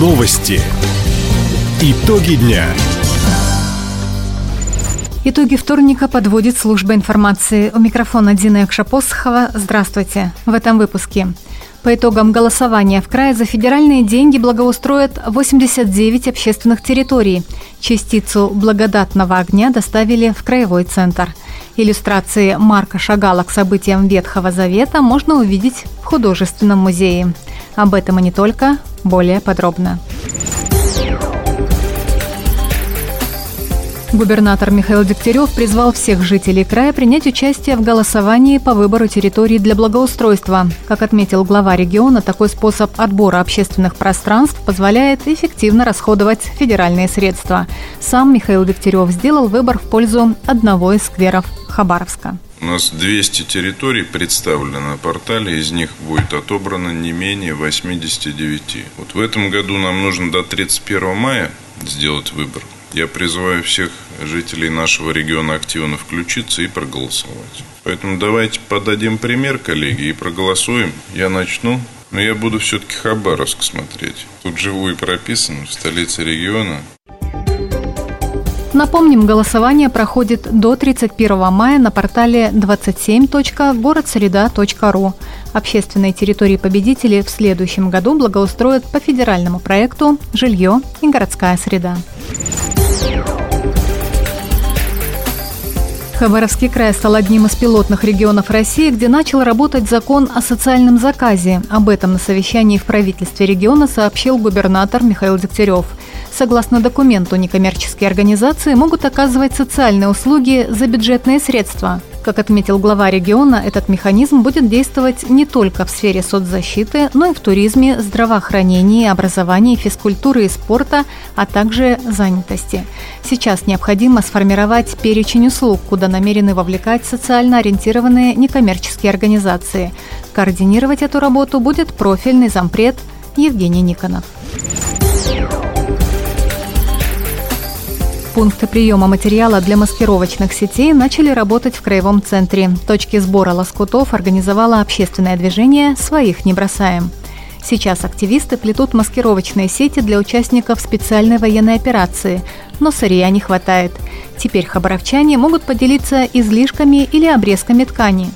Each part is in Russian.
Новости. Итоги дня. Итоги вторника подводит служба информации. У микрофона Дина Якшапосхова. Здравствуйте. В этом выпуске. По итогам голосования в крае за федеральные деньги благоустроят 89 общественных территорий. Частицу благодатного огня доставили в краевой центр. Иллюстрации Марка Шагала к событиям Ветхого Завета можно увидеть в художественном музее. Об этом и не только, более подробно. Губернатор Михаил Дегтярев призвал всех жителей края принять участие в голосовании по выбору территории для благоустройства. Как отметил глава региона, такой способ отбора общественных пространств позволяет эффективно расходовать федеральные средства. Сам Михаил Дегтярев сделал выбор в пользу одного из скверов Хабаровска. У нас 200 территорий представлены на портале, из них будет отобрано не менее 89. Вот в этом году нам нужно до 31 мая сделать выбор. Я призываю всех жителей нашего региона активно включиться и проголосовать. Поэтому давайте подадим пример, коллеги, и проголосуем. Я начну, но я буду все-таки Хабаровск смотреть. Тут живу и прописан, в столице региона. Напомним, голосование проходит до 31 мая на портале 27.городсреда.ру. Общественные территории победителей в следующем году благоустроят по федеральному проекту «Жилье и городская среда». Хабаровский край стал одним из пилотных регионов России, где начал работать закон о социальном заказе. Об этом на совещании в правительстве региона сообщил губернатор Михаил Дегтярев. Согласно документу, некоммерческие организации могут оказывать социальные услуги за бюджетные средства. Как отметил глава региона, этот механизм будет действовать не только в сфере соцзащиты, но и в туризме, здравоохранении, образовании, физкультуры и спорта, а также занятости. Сейчас необходимо сформировать перечень услуг, куда намерены вовлекать социально ориентированные некоммерческие организации. Координировать эту работу будет профильный зампред Евгений Никонов. Пункты приема материала для маскировочных сетей начали работать в краевом центре. Точки сбора лоскутов организовало общественное движение «Своих не бросаем». Сейчас активисты плетут маскировочные сети для участников специальной военной операции, но сырья не хватает. Теперь хабаровчане могут поделиться излишками или обрезками ткани.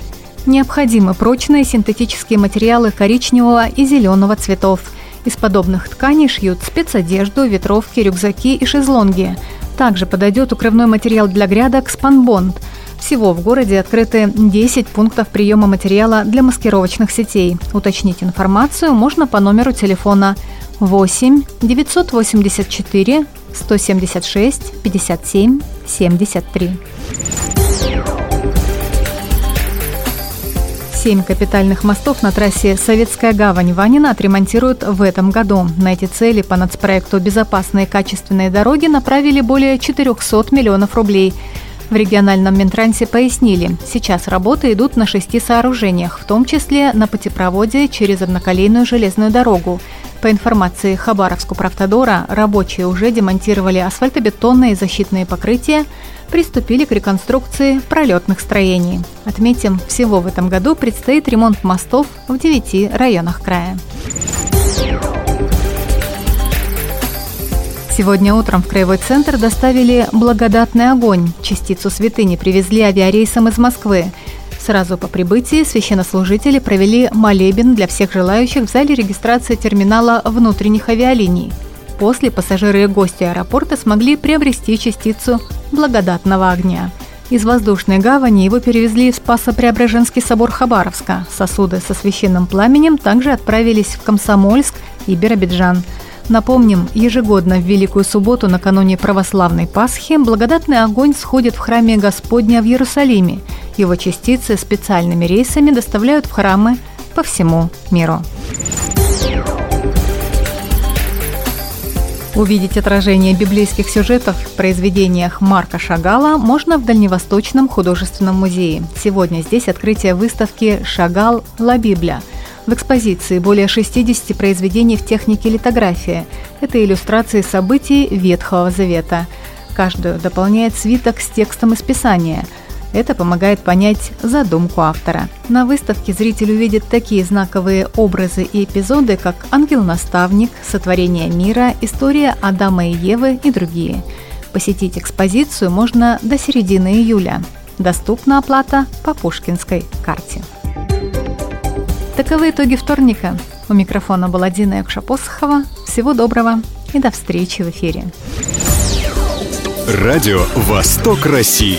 Необходимы прочные синтетические материалы коричневого и зеленого цветов. Из подобных тканей шьют спецодежду, ветровки, рюкзаки и шезлонги – также подойдет укрывной материал для грядок «Спанбонд». Всего в городе открыты 10 пунктов приема материала для маскировочных сетей. Уточнить информацию можно по номеру телефона 8 984 176 57 73. Семь капитальных мостов на трассе Советская гавань-Ванина отремонтируют в этом году. На эти цели по нацпроекту «Безопасные качественные дороги» направили более 400 миллионов рублей. В региональном Минтрансе пояснили, сейчас работы идут на шести сооружениях, в том числе на путепроводе через одноколейную железную дорогу. По информации Хабаровску правтодора, рабочие уже демонтировали асфальтобетонные защитные покрытия, приступили к реконструкции пролетных строений. Отметим, всего в этом году предстоит ремонт мостов в девяти районах края. Сегодня утром в Краевой центр доставили благодатный огонь. Частицу святыни привезли авиарейсом из Москвы. Сразу по прибытии священнослужители провели молебен для всех желающих в зале регистрации терминала внутренних авиалиний. После пассажиры и гости аэропорта смогли приобрести частицу благодатного огня. Из воздушной гавани его перевезли в Спасо-Преображенский собор Хабаровска. Сосуды со священным пламенем также отправились в Комсомольск и Биробиджан. Напомним, ежегодно в Великую Субботу накануне православной Пасхи благодатный огонь сходит в храме Господня в Иерусалиме. Его частицы специальными рейсами доставляют в храмы по всему миру. Увидеть отражение библейских сюжетов в произведениях Марка Шагала можно в Дальневосточном художественном музее. Сегодня здесь открытие выставки «Шагал. Ла Библя». В экспозиции более 60 произведений в технике литографии. Это иллюстрации событий Ветхого Завета. Каждую дополняет свиток с текстом из Писания. Это помогает понять задумку автора. На выставке зритель увидит такие знаковые образы и эпизоды, как «Ангел-наставник», «Сотворение мира», «История Адама и Евы» и другие. Посетить экспозицию можно до середины июля. Доступна оплата по пушкинской карте. Таковы итоги вторника. У микрофона была Дина Якшапосхова. Всего доброго и до встречи в эфире. Радио «Восток России».